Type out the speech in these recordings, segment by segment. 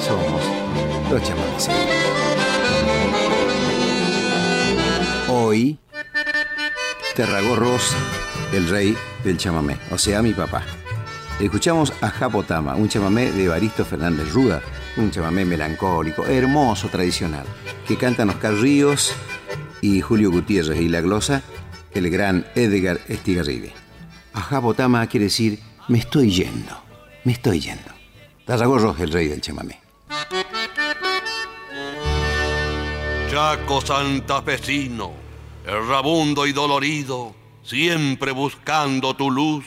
Somos los chamamés. Hoy, Terragorros, el rey del chamamé, o sea, mi papá. Escuchamos a Japotama, un chamamé de Evaristo Fernández Ruda, un chamamé melancólico, hermoso, tradicional, que cantan Oscar Ríos y Julio Gutiérrez y la glosa el gran Edgar Estigarribia. A Japotama quiere decir me estoy yendo, me estoy yendo. Tarragorro el rey del chamamé. Chaco santafesino, errabundo y dolorido, siempre buscando tu luz,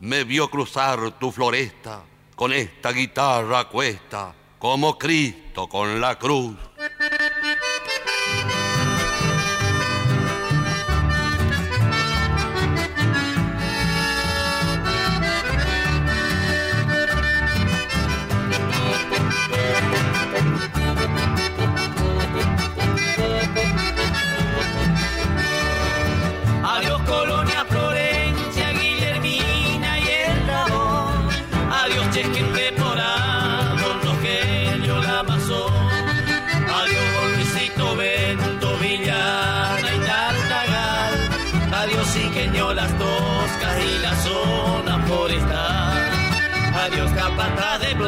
me vio cruzar tu floresta con esta guitarra cuesta, como Cristo con la cruz.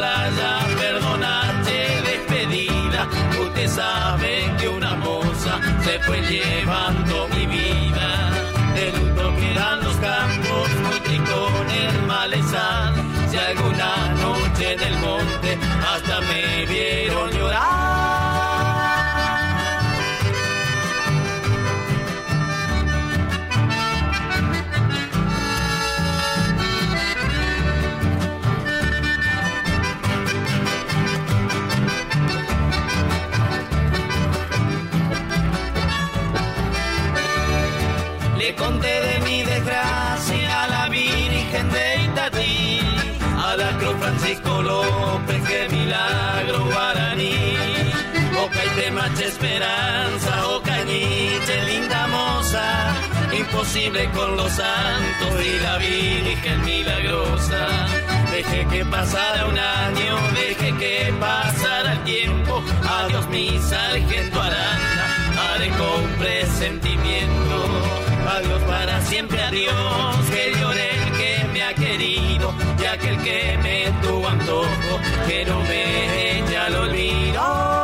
realize Macha esperanza, oca niche, linda moza, imposible con los santos y la Virgen milagrosa. Deje que pasara un año, deje que pasara el tiempo, adiós mi sargento Aranda, haré con presentimiento adiós para siempre, adiós, que llore el que me ha querido, y aquel que me tuvo antojo, que no me echa al olvido.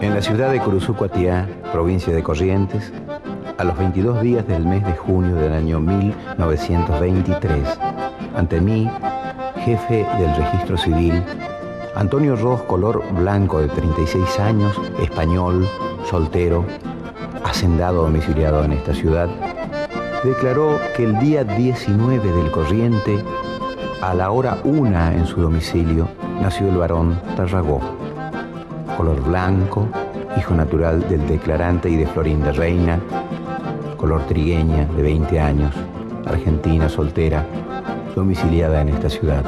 En la ciudad de Curuzucuatiá, provincia de Corrientes, a los 22 días del mes de junio del año 1923, ante mí, jefe del registro civil, Antonio Ross, color blanco de 36 años, español, soltero, hacendado domiciliado en esta ciudad, declaró que el día 19 del corriente, a la hora una en su domicilio, nació el varón Tarragó, color blanco, hijo natural del declarante y de Florinda Reina, color trigueña de 20 años, argentina soltera, domiciliada en esta ciudad,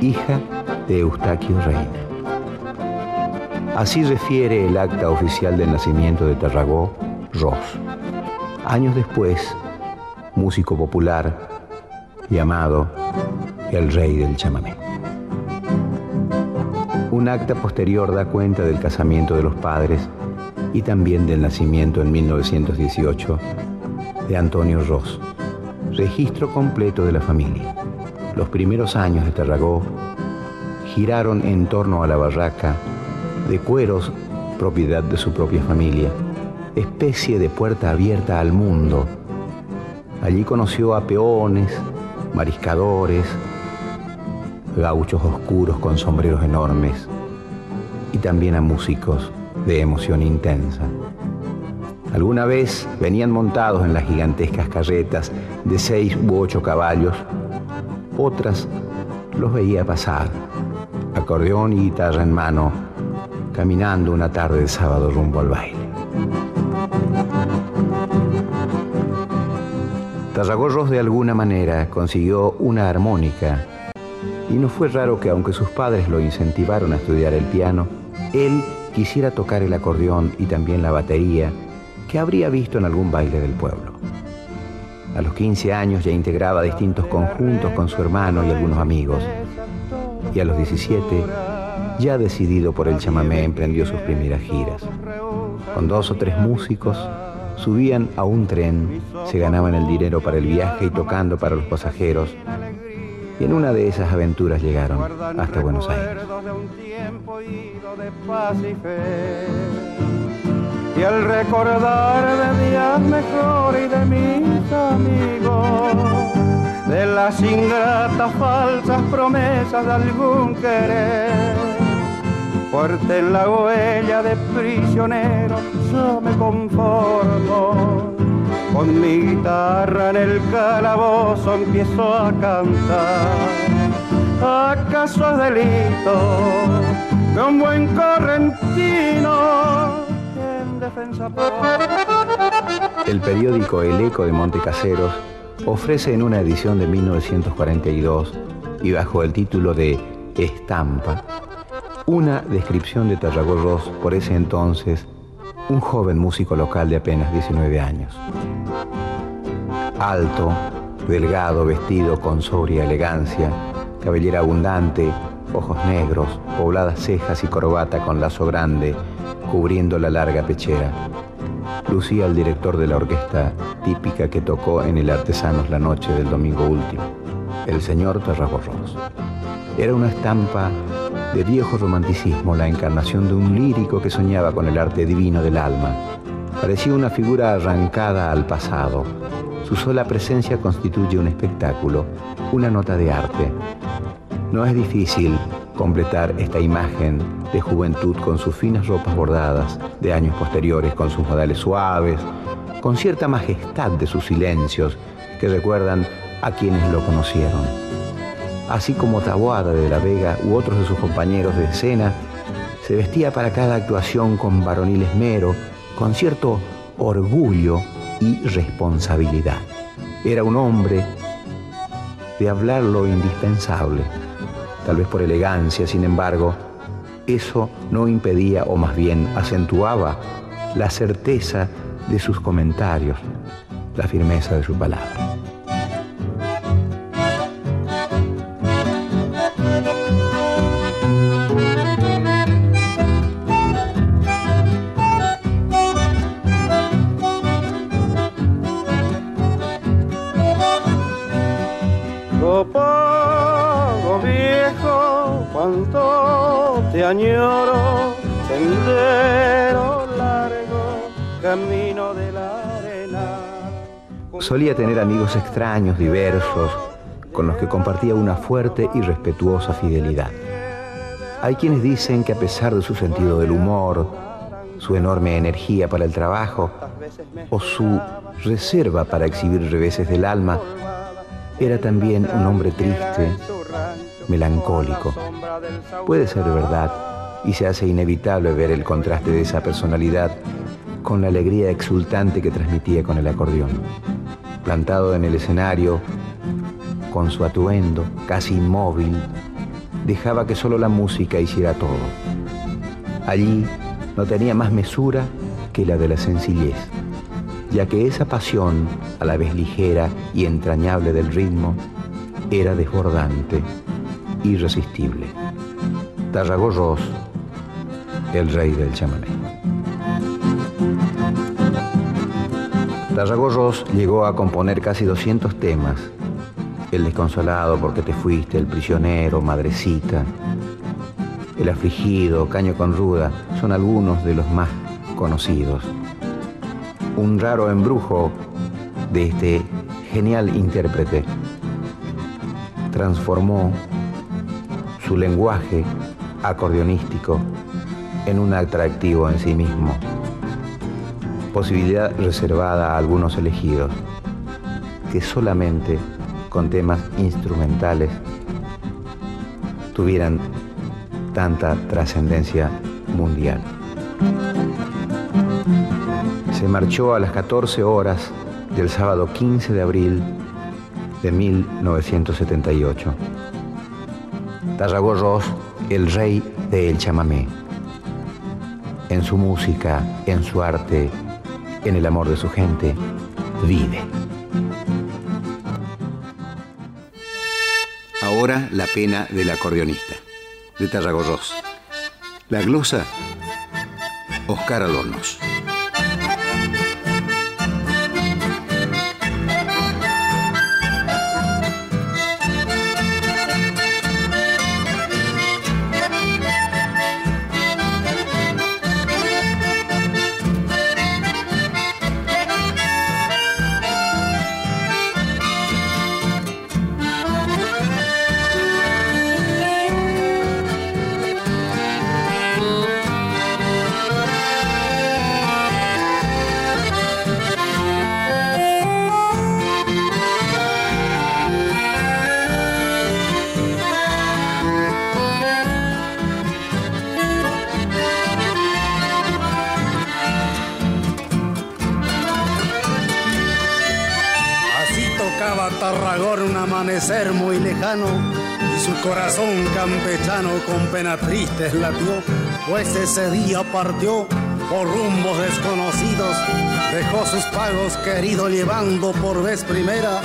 hija de Eustaquio Reina. Así refiere el acta oficial del nacimiento de Tarragó, Ross. Años después, músico popular llamado el rey del chamamé. Un acta posterior da cuenta del casamiento de los padres y también del nacimiento en 1918 de Antonio Ross. Registro completo de la familia. Los primeros años de Tarragó giraron en torno a la barraca de cueros, propiedad de su propia familia, especie de puerta abierta al mundo. Allí conoció a peones, mariscadores, gauchos oscuros con sombreros enormes y también a músicos de emoción intensa. Alguna vez venían montados en las gigantescas carretas de seis u ocho caballos, otras los veía pasar, acordeón y guitarra en mano, caminando una tarde de sábado rumbo al baile. Tarragorros de alguna manera consiguió una armónica y no fue raro que aunque sus padres lo incentivaron a estudiar el piano, él quisiera tocar el acordeón y también la batería que habría visto en algún baile del pueblo. A los 15 años ya integraba distintos conjuntos con su hermano y algunos amigos. Y a los 17, ya decidido por el chamamé, emprendió sus primeras giras. Con dos o tres músicos, subían a un tren, se ganaban el dinero para el viaje y tocando para los pasajeros. Y en una de esas aventuras llegaron hasta Buenos Aires. Y al recordar de días mejores y de mis amigos, de las ingratas falsas promesas de algún querer, fuerte en la huella de prisionero, yo me conformo. Con mi guitarra en el calabozo empiezo a cantar. ¿Acaso es delito de un buen correntino el periódico El Eco de Montecaseros ofrece en una edición de 1942 y bajo el título de Estampa una descripción de Tarragorros por ese entonces un joven músico local de apenas 19 años. Alto, delgado, vestido con sobria elegancia, cabellera abundante, ojos negros, pobladas cejas y corbata con lazo grande, cubriendo la larga pechera. Lucía el director de la orquesta típica que tocó en el Artesanos la noche del domingo último, el señor Tarragorros. Era una estampa de viejo romanticismo, la encarnación de un lírico que soñaba con el arte divino del alma. Parecía una figura arrancada al pasado. Su sola presencia constituye un espectáculo, una nota de arte. No es difícil completar esta imagen de juventud con sus finas ropas bordadas, de años posteriores con sus modales suaves, con cierta majestad de sus silencios que recuerdan a quienes lo conocieron. Así como Taboada de la Vega u otros de sus compañeros de escena, se vestía para cada actuación con varonil esmero, con cierto orgullo y responsabilidad. Era un hombre de hablar lo indispensable, tal vez por elegancia, sin embargo, eso no impedía o más bien acentuaba la certeza de sus comentarios, la firmeza de su palabra. Solía tener amigos extraños, diversos, con los que compartía una fuerte y respetuosa fidelidad. Hay quienes dicen que a pesar de su sentido del humor, su enorme energía para el trabajo o su reserva para exhibir reveses del alma, era también un hombre triste, melancólico. Puede ser verdad y se hace inevitable ver el contraste de esa personalidad con la alegría exultante que transmitía con el acordeón. Plantado en el escenario, con su atuendo casi inmóvil, dejaba que solo la música hiciera todo. Allí no tenía más mesura que la de la sencillez, ya que esa pasión, a la vez ligera y entrañable del ritmo, era desbordante irresistible. Tarragorros, el rey del chamamé. Tarragorros llegó a componer casi 200 temas. El desconsolado porque te fuiste, el prisionero, madrecita, el afligido, caño con ruda, son algunos de los más conocidos. Un raro embrujo de este genial intérprete transformó su lenguaje acordeonístico en un atractivo en sí mismo, posibilidad reservada a algunos elegidos, que solamente con temas instrumentales tuvieran tanta trascendencia mundial. se marchó a las 14 horas del sábado 15 de abril de 1978. Tarragorros, el rey del chamamé. En su música, en su arte, en el amor de su gente, vive. Ahora la pena del acordeonista, de Tarragorros. La glosa, Oscar Alornos. Y su corazón campechano con pena triste latió, pues ese día partió por rumbos desconocidos, dejó sus pagos queridos llevando por vez primera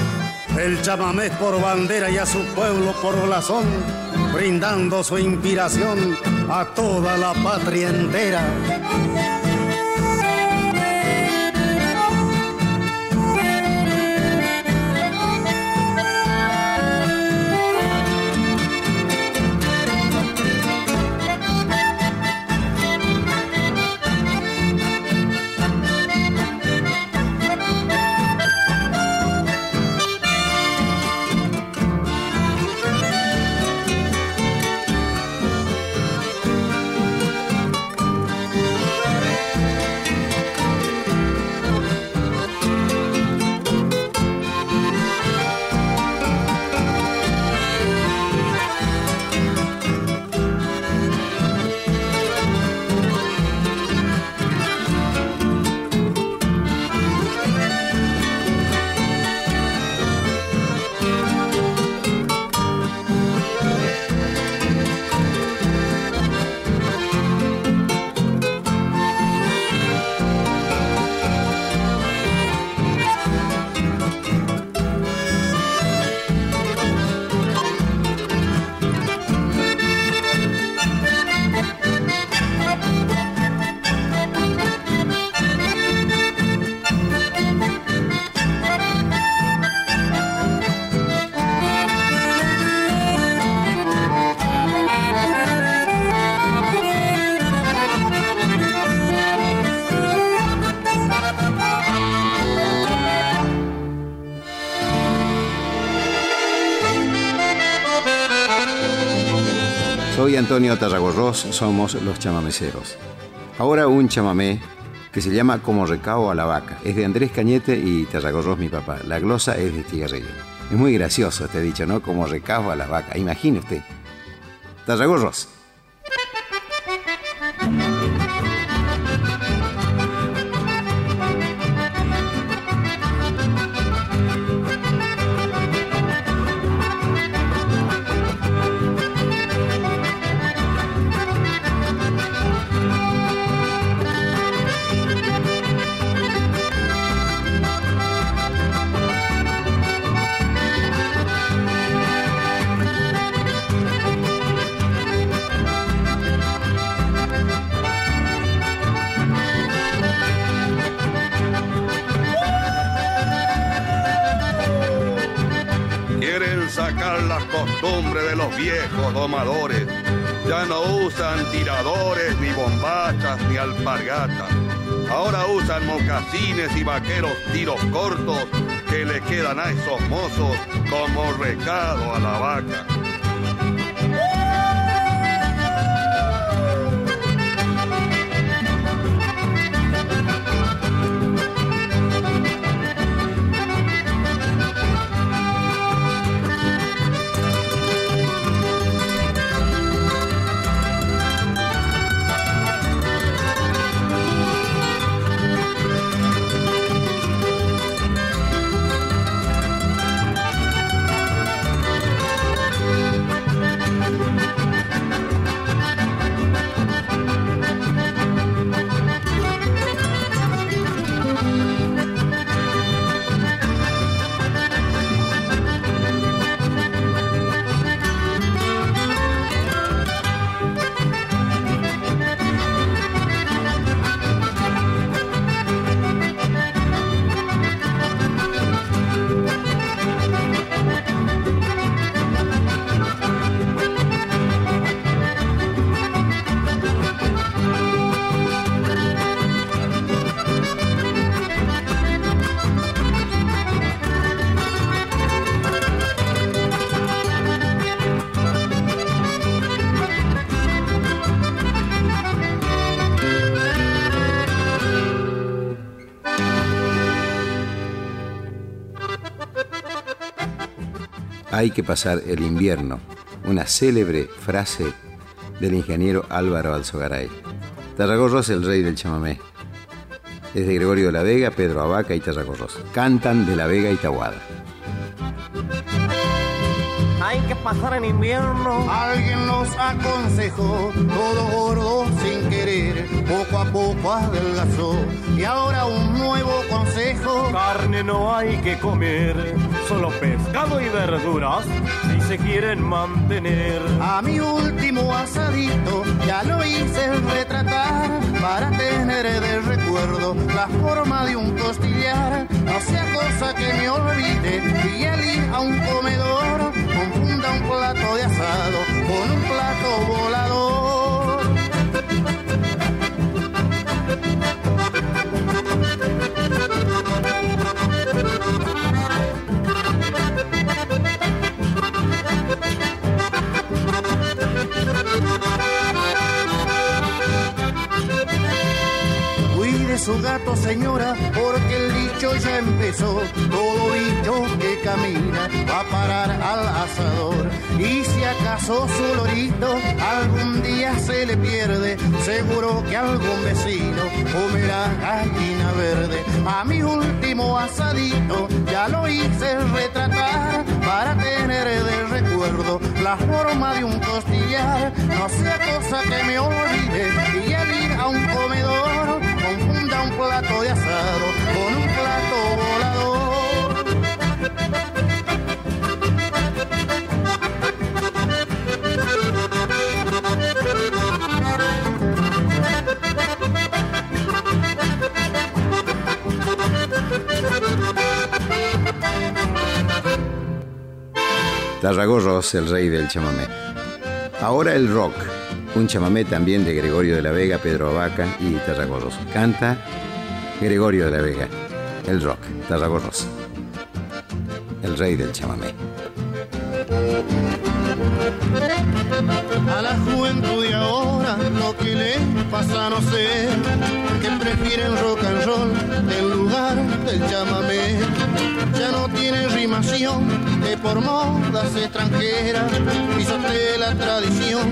el chamamé por bandera y a su pueblo por blasón, brindando su inspiración a toda la patria entera. Antonio Tarragorros, somos los chamameceros. Ahora un chamamé que se llama Como recao a la vaca. Es de Andrés Cañete y Tarragorros mi papá. La glosa es de Estigarrillo. Es muy gracioso este dicho, ¿no? Como recao a la vaca. Imagine usted. Tarragorros. Viejos domadores. Ya no usan tiradores, ni bombachas, ni alpargatas. Ahora usan mocasines y vaqueros tiros cortos que le quedan a esos mozos como recado a la vaca. Hay que pasar el invierno, una célebre frase del ingeniero Álvaro Alzogaray. Tarragorros, el rey del chamamé. Es de Gregorio de la Vega, Pedro Abaca y Tarragorros. Cantan de la Vega y Tahuada hay que pasar en invierno. Alguien nos aconsejó, todo gordo sin querer, poco a poco adelgazó. Y ahora un nuevo consejo. Carne no hay que comer, solo pescado y verduras, si se quieren mantener. A mi último asadito ya lo hice retratar, para tener de recuerdo la forma de un costillar. No sea cosa que me olvide y elija un comedor confunda un plato de asado con un plato volador. Su gato, señora, porque el dicho ya empezó. Todo bicho que camina va a parar al asador. Y si acaso su lorito algún día se le pierde, seguro que algún vecino comerá gallina verde. A mi último asadito ya lo hice retratar para tener de recuerdo la forma de un costillar. No sea cosa que me olvide Tarragorros, el rey del chamamé. Ahora el rock, un chamamé también de Gregorio de la Vega, Pedro Abaca y Tarragorros. Canta Gregorio de la Vega, el rock, Tarragorros, el rey del chamamé. A la juventud de ahora lo que le pasa no sé, que prefieren rock and roll en lugar del chamamé. Ya no tiene rimación que por modas extranjeras pisote la tradición,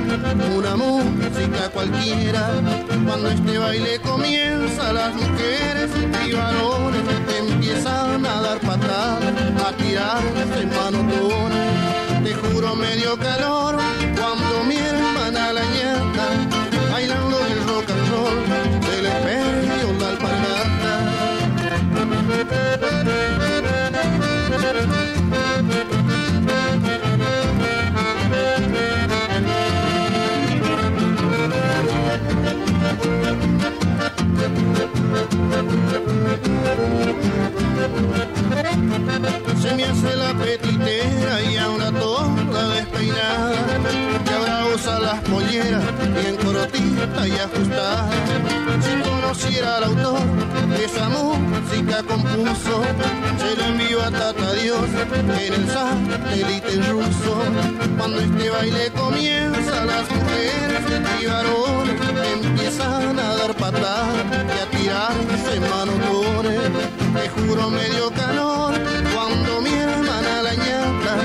una música cualquiera. Cuando este baile comienza las mujeres y varones empiezan a dar patadas, a tirarse manotones te juro medio calor cuando mi hermana la Se me hace la petitera y ahora toda despeinada. Que ahora usa las polleras bien cortita y ajustada. Conociera al autor de esa música compuso, se lo envío a Tata Dios en el satélite ruso. Cuando este baile comienza, las mujeres y varones empiezan a dar patadas y a tirarse manotones. Te juro medio calor cuando mi hermana la ñata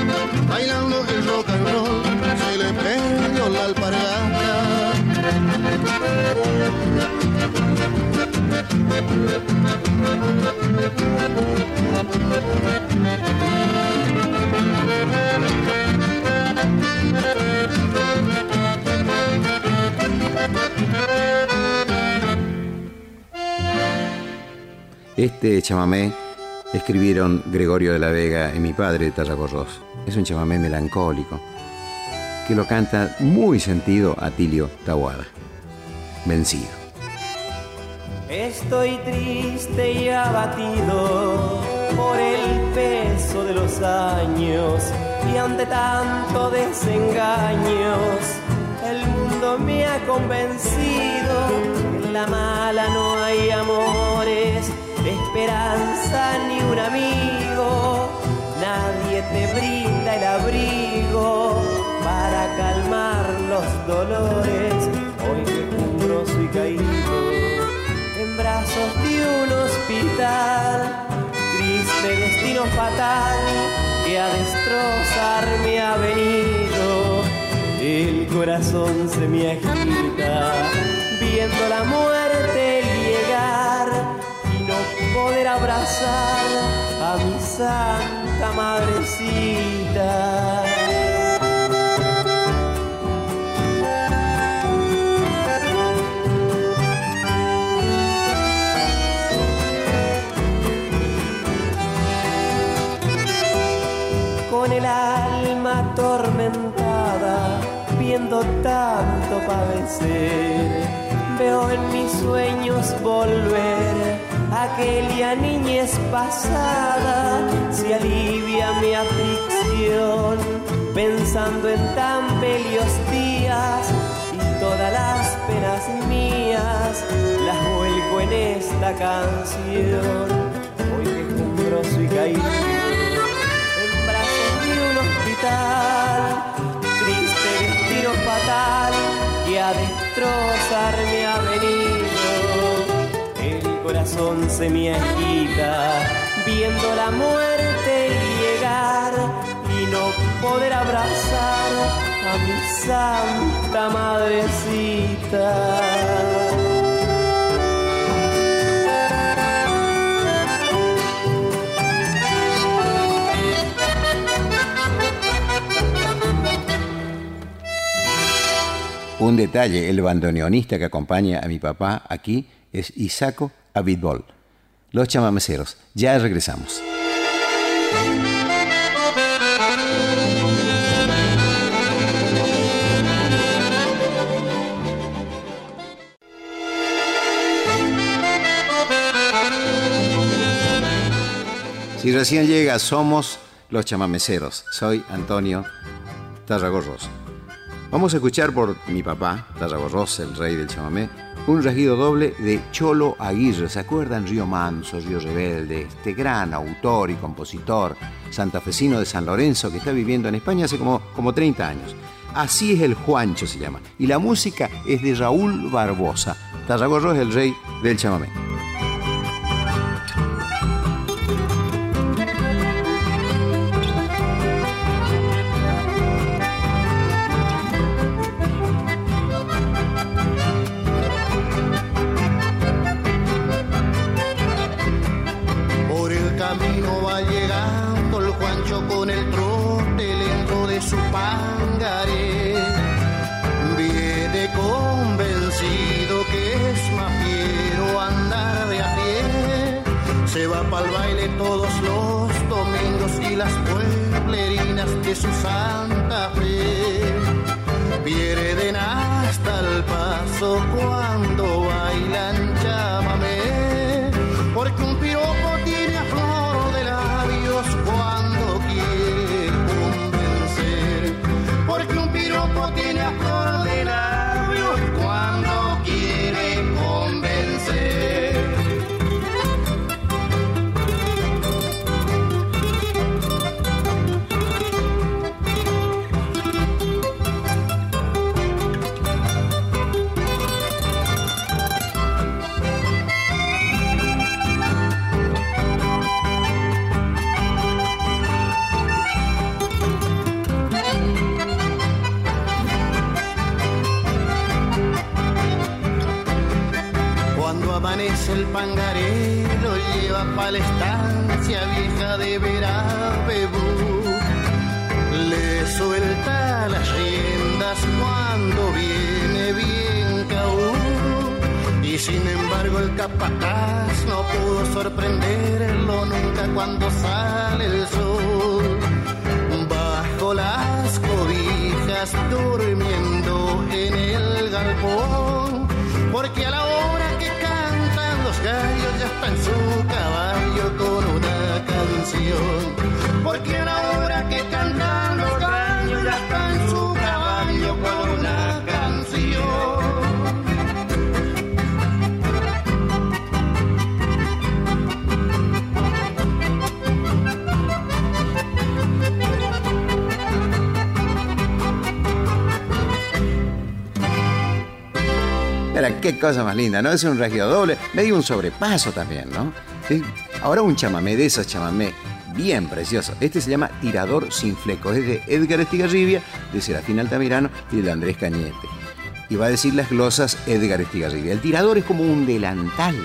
bailando el rock and roll se le perdió la Este chamamé escribieron Gregorio de la Vega y mi padre Tarragorros. Es un chamamé melancólico que lo canta muy sentido Atilio Tahuada. Vencido. Estoy triste y abatido por el peso de los años y ante tanto desengaños el mundo me ha convencido que en la mala no hay amores, esperanza ni un amigo, nadie te brinda el abrigo para calmar los dolores, hoy que juro soy caído de un hospital. Triste destino fatal que a destrozar me ha venido. El corazón se me agita viendo la muerte llegar y no poder abrazar a mi santa madrecita. Tanto padecer, veo en mis sueños volver aquella niñez pasada, se alivia mi aflicción, pensando en tan bellos días y todas las penas mías las vuelco en esta canción. Hoy que jumbroso y caído a destrozarme ha venido. El corazón se me agita viendo la muerte llegar y no poder abrazar a mi santa madrecita. Un detalle, el bandoneonista que acompaña a mi papá aquí es Isaco Abitbol. Los chamameceros. Ya regresamos. Si recién llega, somos los chamameceros. Soy Antonio Tarragorros. Vamos a escuchar por mi papá, Tarragorros, el rey del chamamé, un regido doble de Cholo Aguirre. ¿Se acuerdan? Río Manso, Río Rebelde, este gran autor y compositor santafesino de San Lorenzo que está viviendo en España hace como, como 30 años. Así es el Juancho se llama. Y la música es de Raúl Barbosa. Tarragorros es el rey del chamamé. Lo lleva pa' la estancia vieja de Verabebú. Le suelta las riendas cuando viene bien caú. Y sin embargo el capataz no pudo sorprenderlo nunca cuando sale el sol. Bajo las cobijas durmiendo en el galpón. Porque a la hora en su caballo con una canción. Porque la qué cosa más linda, ¿no? Es un regio doble, medio un sobrepaso también, ¿no? Sí. Ahora un chamamé de esos chamamé bien precioso. Este se llama Tirador sin fleco. Es de Edgar Estigarribia, de Serafín Altamirano y de Andrés Cañete. Y va a decir las glosas Edgar Estigarribia. El tirador es como un delantal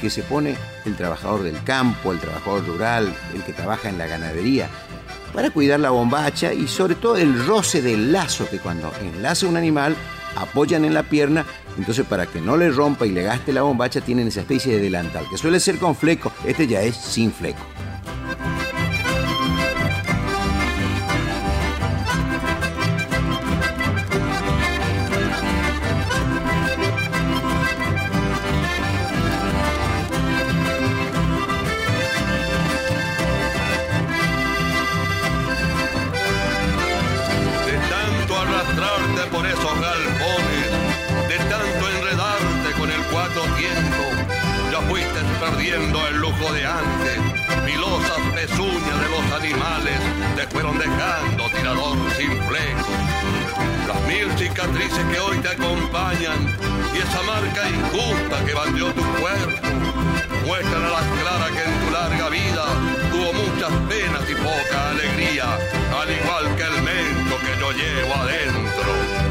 que se pone el trabajador del campo, el trabajador rural, el que trabaja en la ganadería, para cuidar la bombacha y sobre todo el roce del lazo, que cuando enlaza un animal apoyan en la pierna, entonces para que no le rompa y le gaste la bombacha tienen esa especie de delantal, que suele ser con fleco, este ya es sin fleco. Cicatrices que hoy te acompañan y esa marca injusta que bandeó tu cuerpo, muestran a las claras que en tu larga vida tuvo muchas penas y poca alegría, al igual que el mento que yo llevo adentro.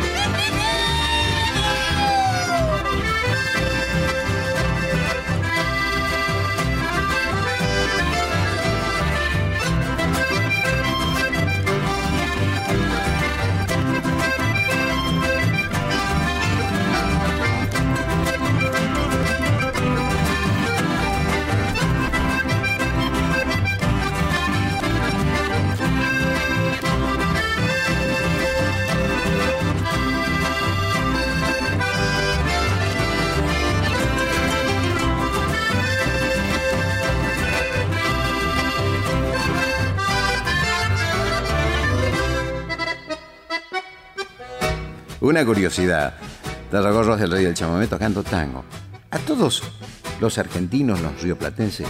Una curiosidad. Tarragorros del Rey del Chamamé tocando tango. A todos los argentinos, los rioplatenses,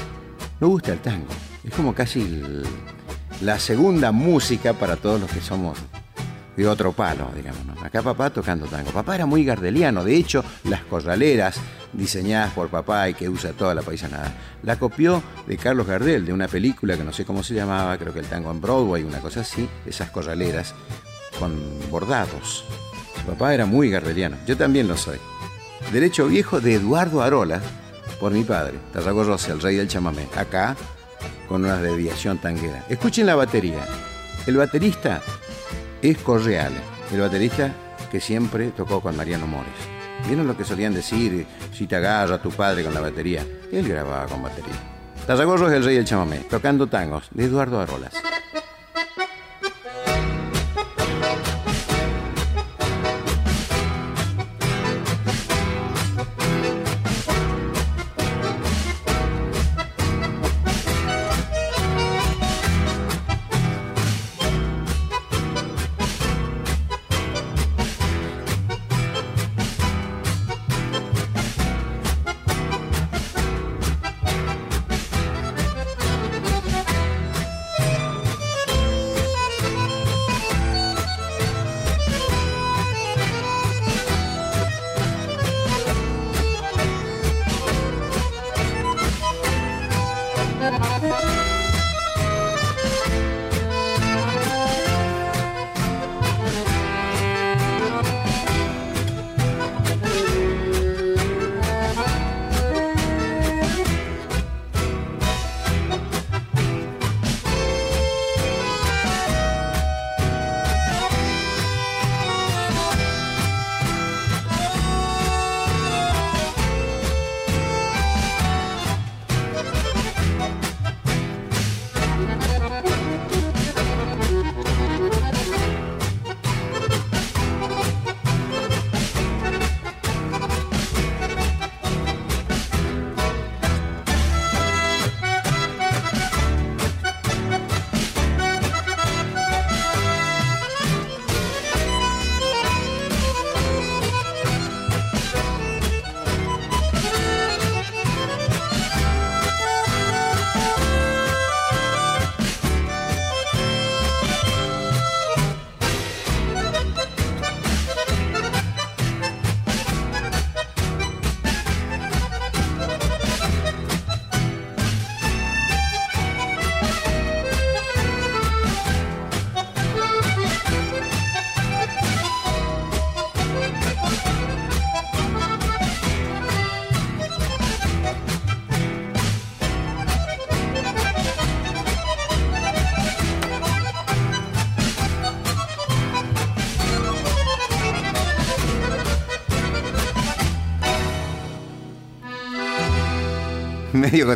nos gusta el tango. Es como casi la segunda música para todos los que somos de otro palo, digamos. Acá papá tocando tango. Papá era muy gardeliano. De hecho, las corraleras diseñadas por papá y que usa toda la paisanada, la copió de Carlos Gardel, de una película que no sé cómo se llamaba, creo que el tango en Broadway, una cosa así, esas corraleras con bordados. Papá era muy gardeliano, yo también lo soy. Derecho viejo de Eduardo Arola, por mi padre, Tarragorros, el rey del chamamé, acá con una deviación tanguera. Escuchen la batería. El baterista es Correale, el baterista que siempre tocó con Mariano Mores. ¿Vieron lo que solían decir? Si te agarra tu padre con la batería. Él grababa con batería. Tarragorros, el rey del chamamé, tocando tangos, de Eduardo Arolas.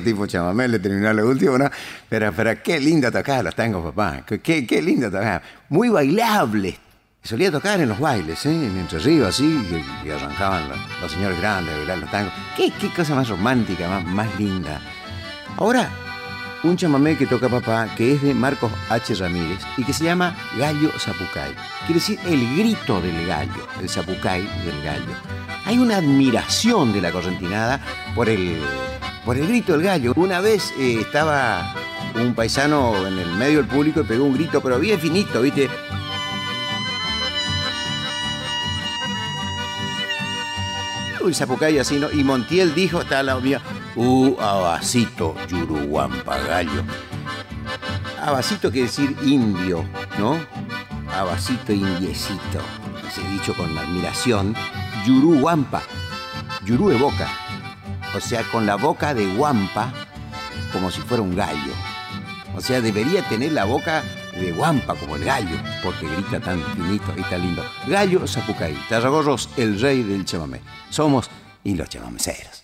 Tipo chamamé, le terminó lo último, ¿no? Pero, pero qué lindo tocar los tangos, papá. Qué, qué lindo tocar. Muy bailable. Solía tocar en los bailes, ¿eh? En Entre Ríos, así, y, arrancaban los, señores grandes a bailar los tangos. Qué, qué cosa más romántica, más, más linda. Ahora, un chamamé que toca papá, que es de Marcos H. Ramírez y que se llama Gallo Zapucay. Quiere decir el grito del gallo, el Zapucay del gallo. Hay una admiración de la correntinada por el, por el grito del gallo. Una vez eh, estaba un paisano en el medio del público y pegó un grito, pero bien finito, ¿viste? Uy, Zapucay así, ¿no? Y Montiel dijo, está lado mío, uh, abacito, yuruguampa, gallo. Abacito quiere decir indio, ¿no? Abacito, indiecito. Se dicho con admiración. Yurú Wampa. Yurú de boca. O sea, con la boca de Wampa como si fuera un gallo. O sea, debería tener la boca de Wampa como el gallo, porque grita tan finito y tan lindo. Gallo Zapucay, Tarragorros, el rey del chamamé. Somos y los chamameceros.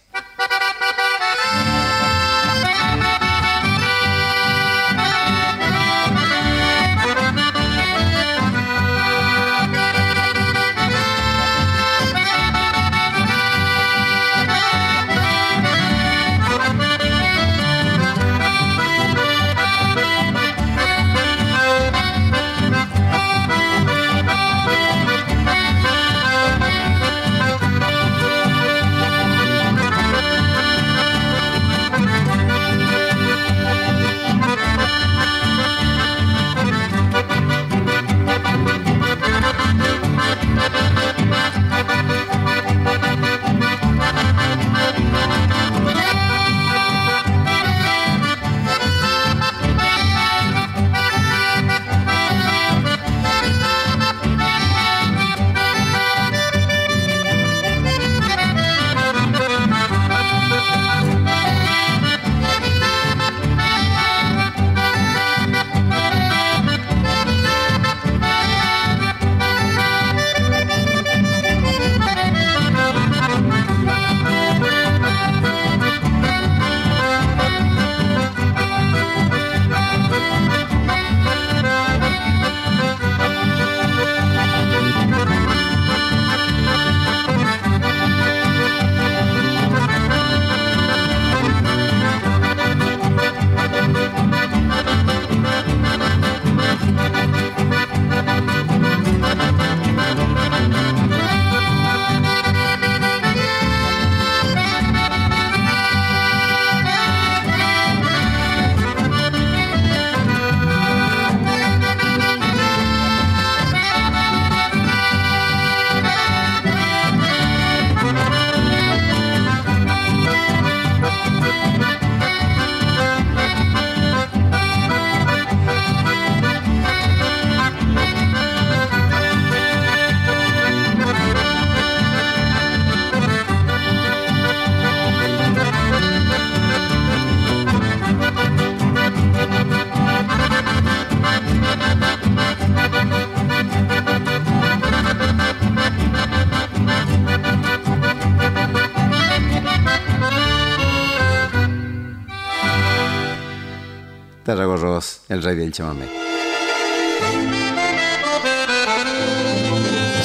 Tarragorros, el rey del chamamé.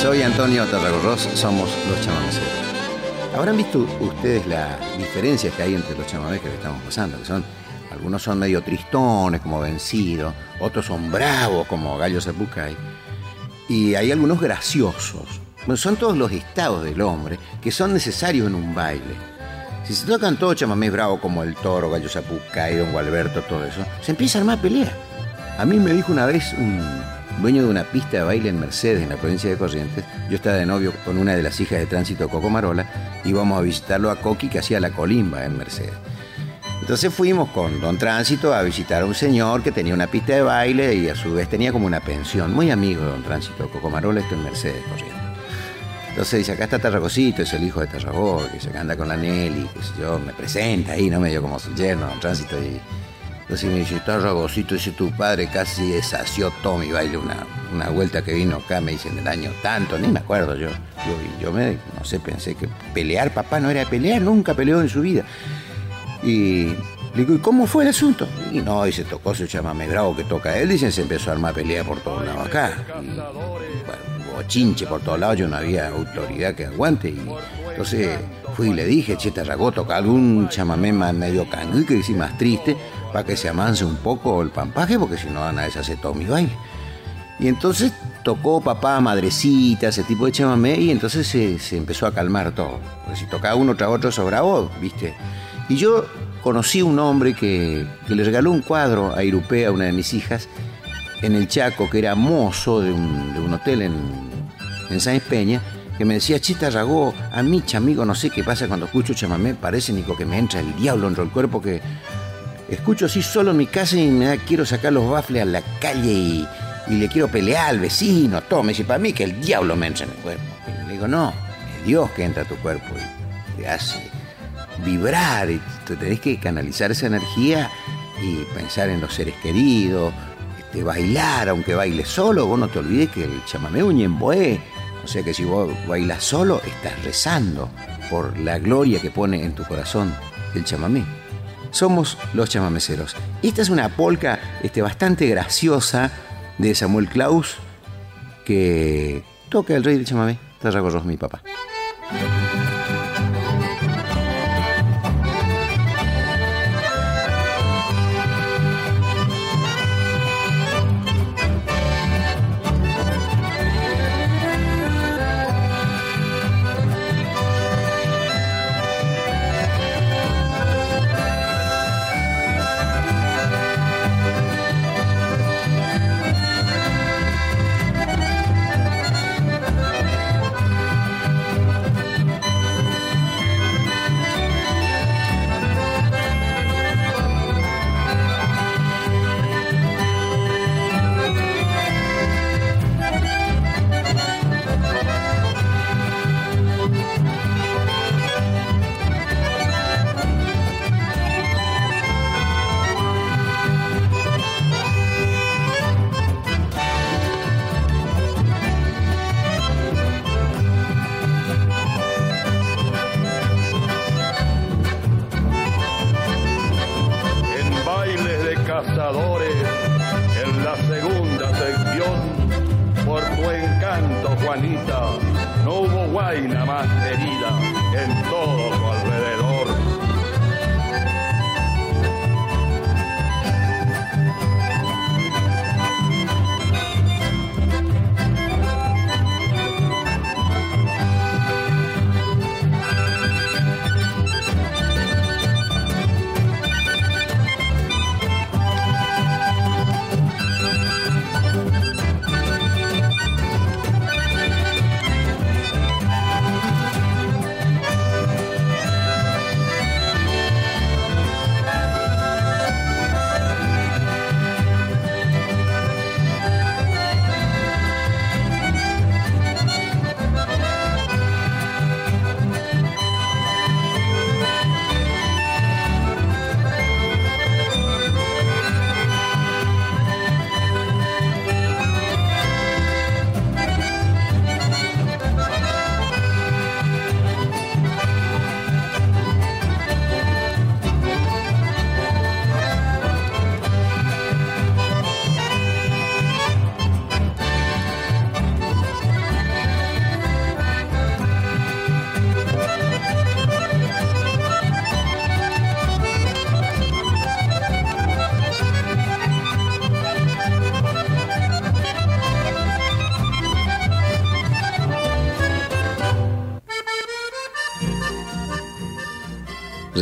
Soy Antonio Tarragorros, somos los chamameceros. Habrán visto ustedes la diferencia que hay entre los chamamés que le estamos pasando, que son algunos son medio tristones, como vencidos, otros son bravos, como Gallo Zapucay, y hay algunos graciosos. Bueno, son todos los estados del hombre que son necesarios en un baile. Si se tocan todos chamamés bravos como el toro, Gallo Zapucay, Don Gualberto, todo eso, se empieza a armar pelea. A mí me dijo una vez un dueño de una pista de baile en Mercedes, en la provincia de Corrientes, yo estaba de novio con una de las hijas de tránsito Coco Marola, íbamos a visitarlo a Coqui que hacía la colimba en Mercedes. Entonces fuimos con Don Tránsito a visitar a un señor que tenía una pista de baile y a su vez tenía como una pensión. Muy amigo de Don Tránsito Coco Marola, esto en Mercedes, Corrientes. Entonces dice, acá está Tarragocito, es el hijo de Tarragó, que se anda con la Nelly, que sé yo, me presenta ahí, ¿no? Medio como su yerno, en tránsito. Y, entonces me dice, Tarragocito, dice tu padre casi deshació todo mi baile, una, una vuelta que vino acá, me dicen, del año tanto, ni me acuerdo yo. Yo, yo me, no sé, pensé que pelear, papá no era pelear, nunca peleó en su vida. Y le digo, ¿y cómo fue el asunto? Y no, y se tocó su chamamé bravo que toca él, dicen, se empezó a armar pelea por todos lados acá. Bueno, chinche por todos lados, yo no había autoridad que aguante. Y entonces fui y le dije, che, Tarragó, toca algún chamamé más medio que dice más triste, para que se amance un poco el pampaje, porque si no van a deshacer todo mi baile. Y entonces tocó papá, madrecita, ese tipo de chamamé, y entonces se, se empezó a calmar todo. Porque si tocaba uno tras otro sobraba, ¿viste? Y yo conocí un hombre que, que le regaló un cuadro a Irupea, una de mis hijas, en el Chaco, que era mozo de un, de un hotel en, en Sáenz Peña, que me decía, Chita Ragó, a mí, chamigo, no sé qué pasa cuando escucho chamamé, parece, Nico, que me entra el diablo dentro del cuerpo, que escucho así solo en mi casa y me da, quiero sacar los bafles a la calle y, y le quiero pelear al vecino, todo. Me dice, para mí que el diablo me entra en mi cuerpo. Y le digo, no, es Dios que entra a tu cuerpo y te hace vibrar y tú tenés que canalizar esa energía y pensar en los seres queridos, este, bailar, aunque bailes solo, vos no te olvides que el chamamé un ñemboé, o sea que si vos bailas solo, estás rezando por la gloria que pone en tu corazón el chamamé. Somos los chamameceros. Esta es una polca este, bastante graciosa de Samuel Klaus que toca el rey del chamamé, Tarragorros, mi papá. No hubo guaina más herida en todo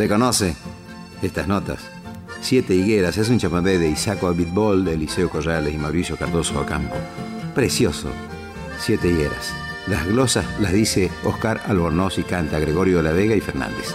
Reconoce estas notas. Siete higueras es un chamamé de Isaco Abitbol, de Eliseo Corrales y Mauricio Cardoso Ocampo. Precioso. Siete higueras. Las glosas las dice Oscar Albornoz y canta Gregorio de la Vega y Fernández.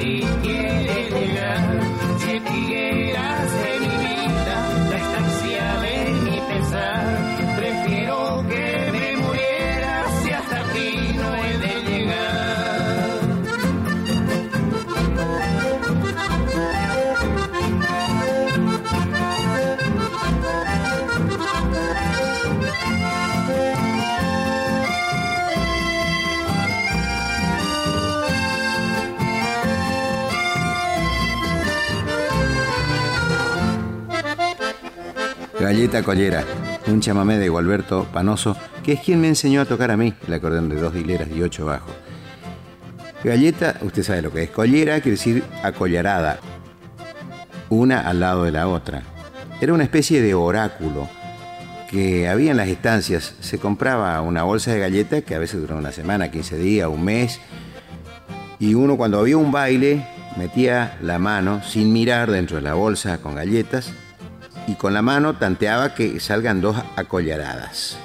Hasta Galleta Collera, un chamamé de Gualberto Panoso, que es quien me enseñó a tocar a mí el acordeón de dos hileras y ocho bajos. Galleta, usted sabe lo que es. Collera quiere decir acollarada, una al lado de la otra. Era una especie de oráculo que había en las estancias. Se compraba una bolsa de galletas que a veces duraba una semana, 15 días, un mes. Y uno cuando había un baile metía la mano sin mirar dentro de la bolsa con galletas y con la mano tanteaba que salgan dos acollaradas.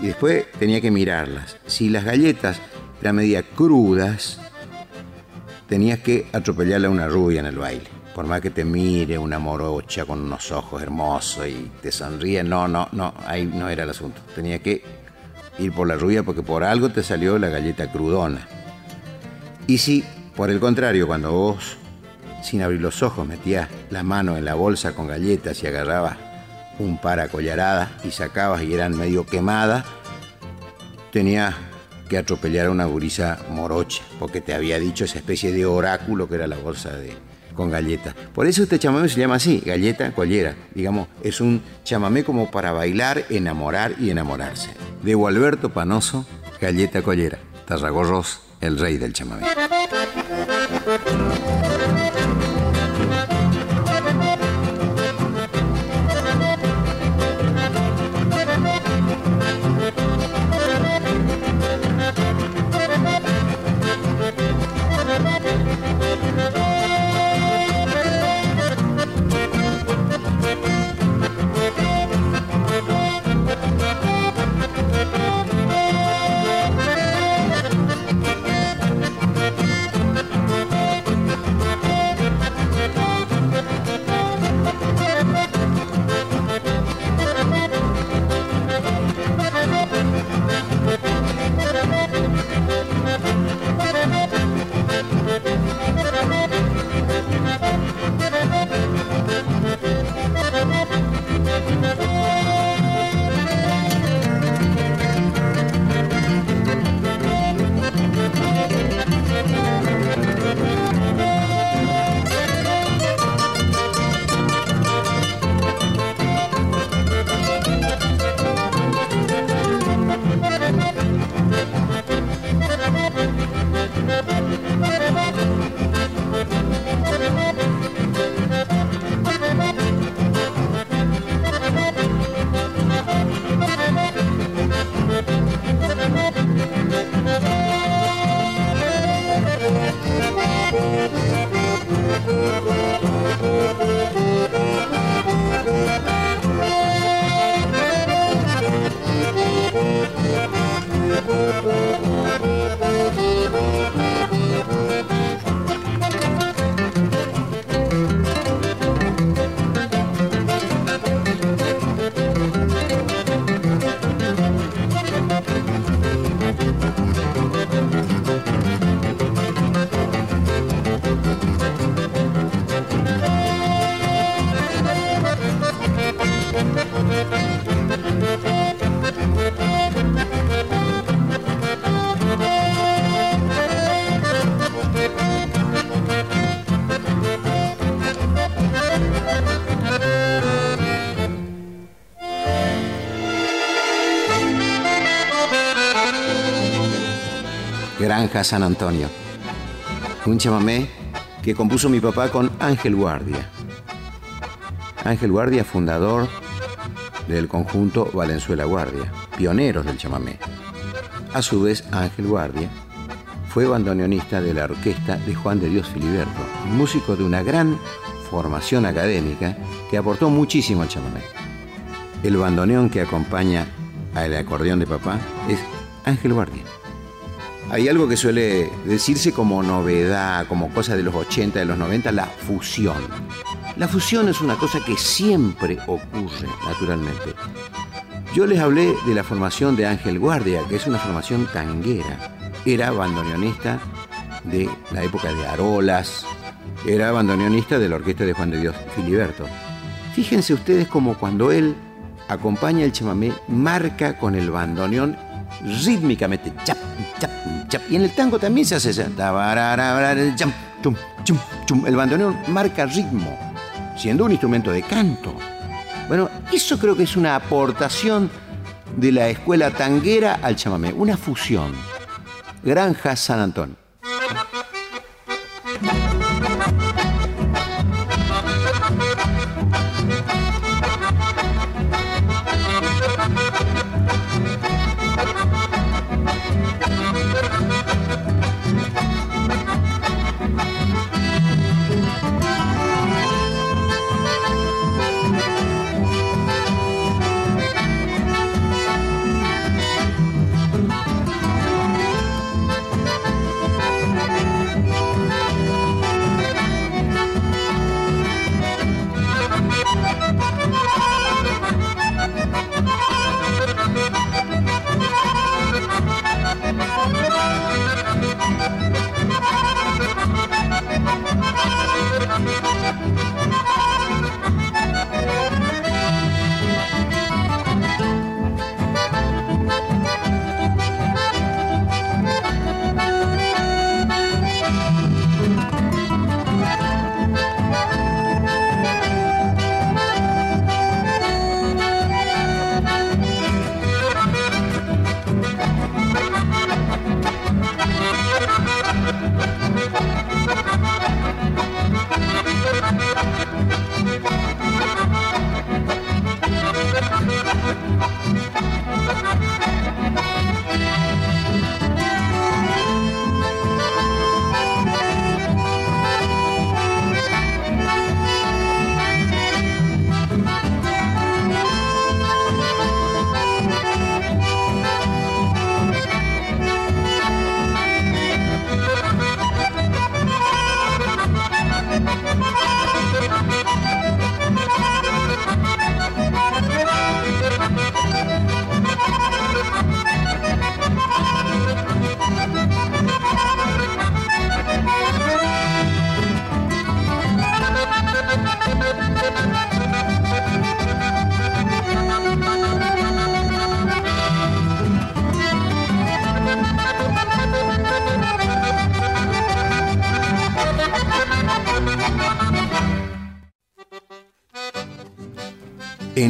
Y después tenía que mirarlas. Si las galletas eran media crudas, tenías que atropellarle a una rubia en el baile. Por más que te mire una morocha con unos ojos hermosos y te sonríe, no, no, no, ahí no era el asunto. Tenía que ir por la rubia porque por algo te salió la galleta crudona. Y si, por el contrario, cuando vos sin abrir los ojos, metías la mano en la bolsa con galletas y agarrabas un par a collaradas y sacabas y eran medio quemadas, tenías que atropellar a una gurisa morocha, porque te había dicho esa especie de oráculo que era la bolsa de, con galletas. Por eso este chamamé se llama así, galleta collera. Digamos, es un chamamé como para bailar, enamorar y enamorarse. De Gualberto Panoso, galleta collera. Tarragorros, el rey del chamamé. Granja San Antonio. Un chamamé que compuso mi papá con Ángel Guardia. Ángel Guardia, fundador del conjunto Valenzuela Guardia, pioneros del chamamé. A su vez, Ángel Guardia fue bandoneonista de la orquesta de Juan de Dios Filiberto, músico de una gran formación académica que aportó muchísimo al chamamé. El bandoneón que acompaña al acordeón de papá es Ángel Guardia. Hay algo que suele decirse como novedad, como cosa de los 80, de los 90, la fusión. La fusión es una cosa que siempre ocurre, naturalmente. Yo les hablé de la formación de Ángel Guardia, que es una formación tanguera. Era bandoneonista de la época de Arolas, era bandoneonista de la orquesta de Juan de Dios Filiberto. Fíjense ustedes como cuando él acompaña el chamamé, marca con el bandoneón rítmicamente, chap, chap, chap. Y en el tango también se hace. El bandoneón marca ritmo, siendo un instrumento de canto. Bueno, eso creo que es una aportación de la escuela tanguera al chamamé, una fusión. Granja San Antonio.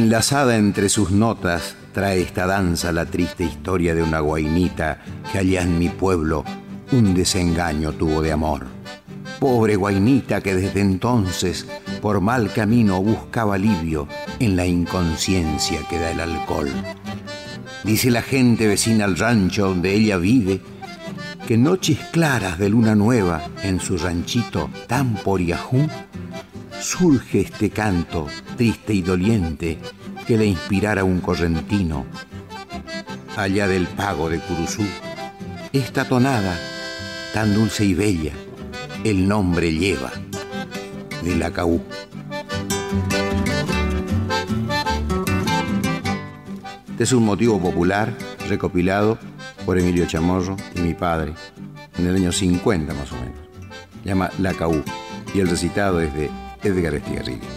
Enlazada entre sus notas trae esta danza la triste historia de una guainita que allá en mi pueblo un desengaño tuvo de amor. Pobre guainita que desde entonces por mal camino buscaba alivio en la inconsciencia que da el alcohol. Dice la gente vecina al rancho donde ella vive que noches claras de luna nueva en su ranchito tan poriajú surge este canto triste y doliente que le inspirara un correntino. Allá del pago de Curuzú, esta tonada tan dulce y bella, el nombre lleva de la Caú. Este es un motivo popular recopilado por Emilio Chamorro y mi padre en el año 50 más o menos. llama La Caú y el recitado es de Edgar Estigarribia.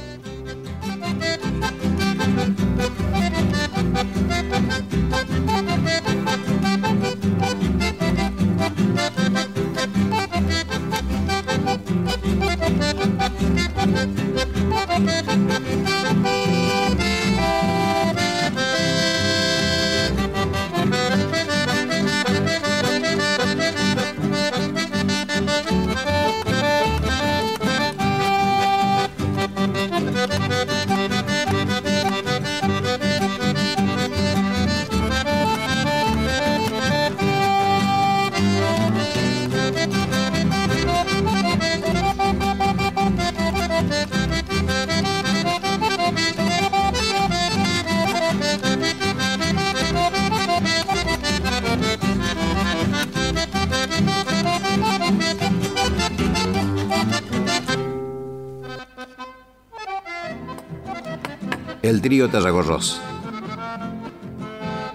Trío Tarragorros.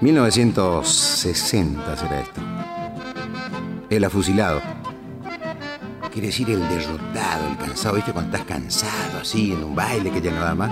1960 será esto. El afusilado. Quiere decir el derrotado, el cansado, ¿viste? Cuando estás cansado así en un baile que ya no da más.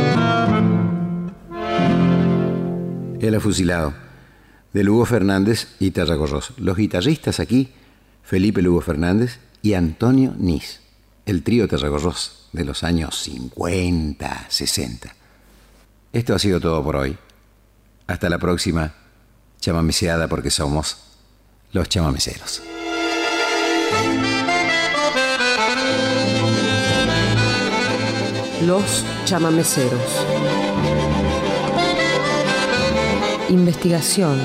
El afusilado de Lugo Fernández y Tarragorros. Los guitarristas aquí, Felipe Lugo Fernández y Antonio Nis, el trío Tarragorros de los años 50, 60. Esto ha sido todo por hoy. Hasta la próxima chamameceada porque somos los chamameceros. Los chamameceros. Investigación,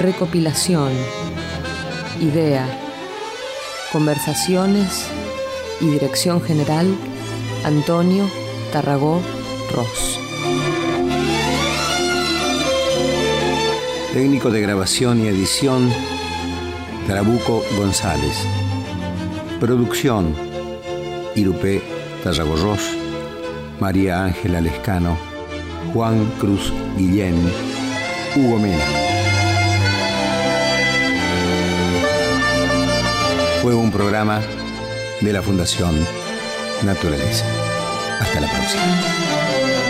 recopilación, idea, conversaciones y dirección general Antonio Tarragó Ross. Técnico de grabación y edición Trabuco González. Producción Irupé Tarragorros, María Ángela Lescano, Juan Cruz Guillén, Hugo Mena. Fue un programa de la Fundación Naturaleza. Hasta la próxima.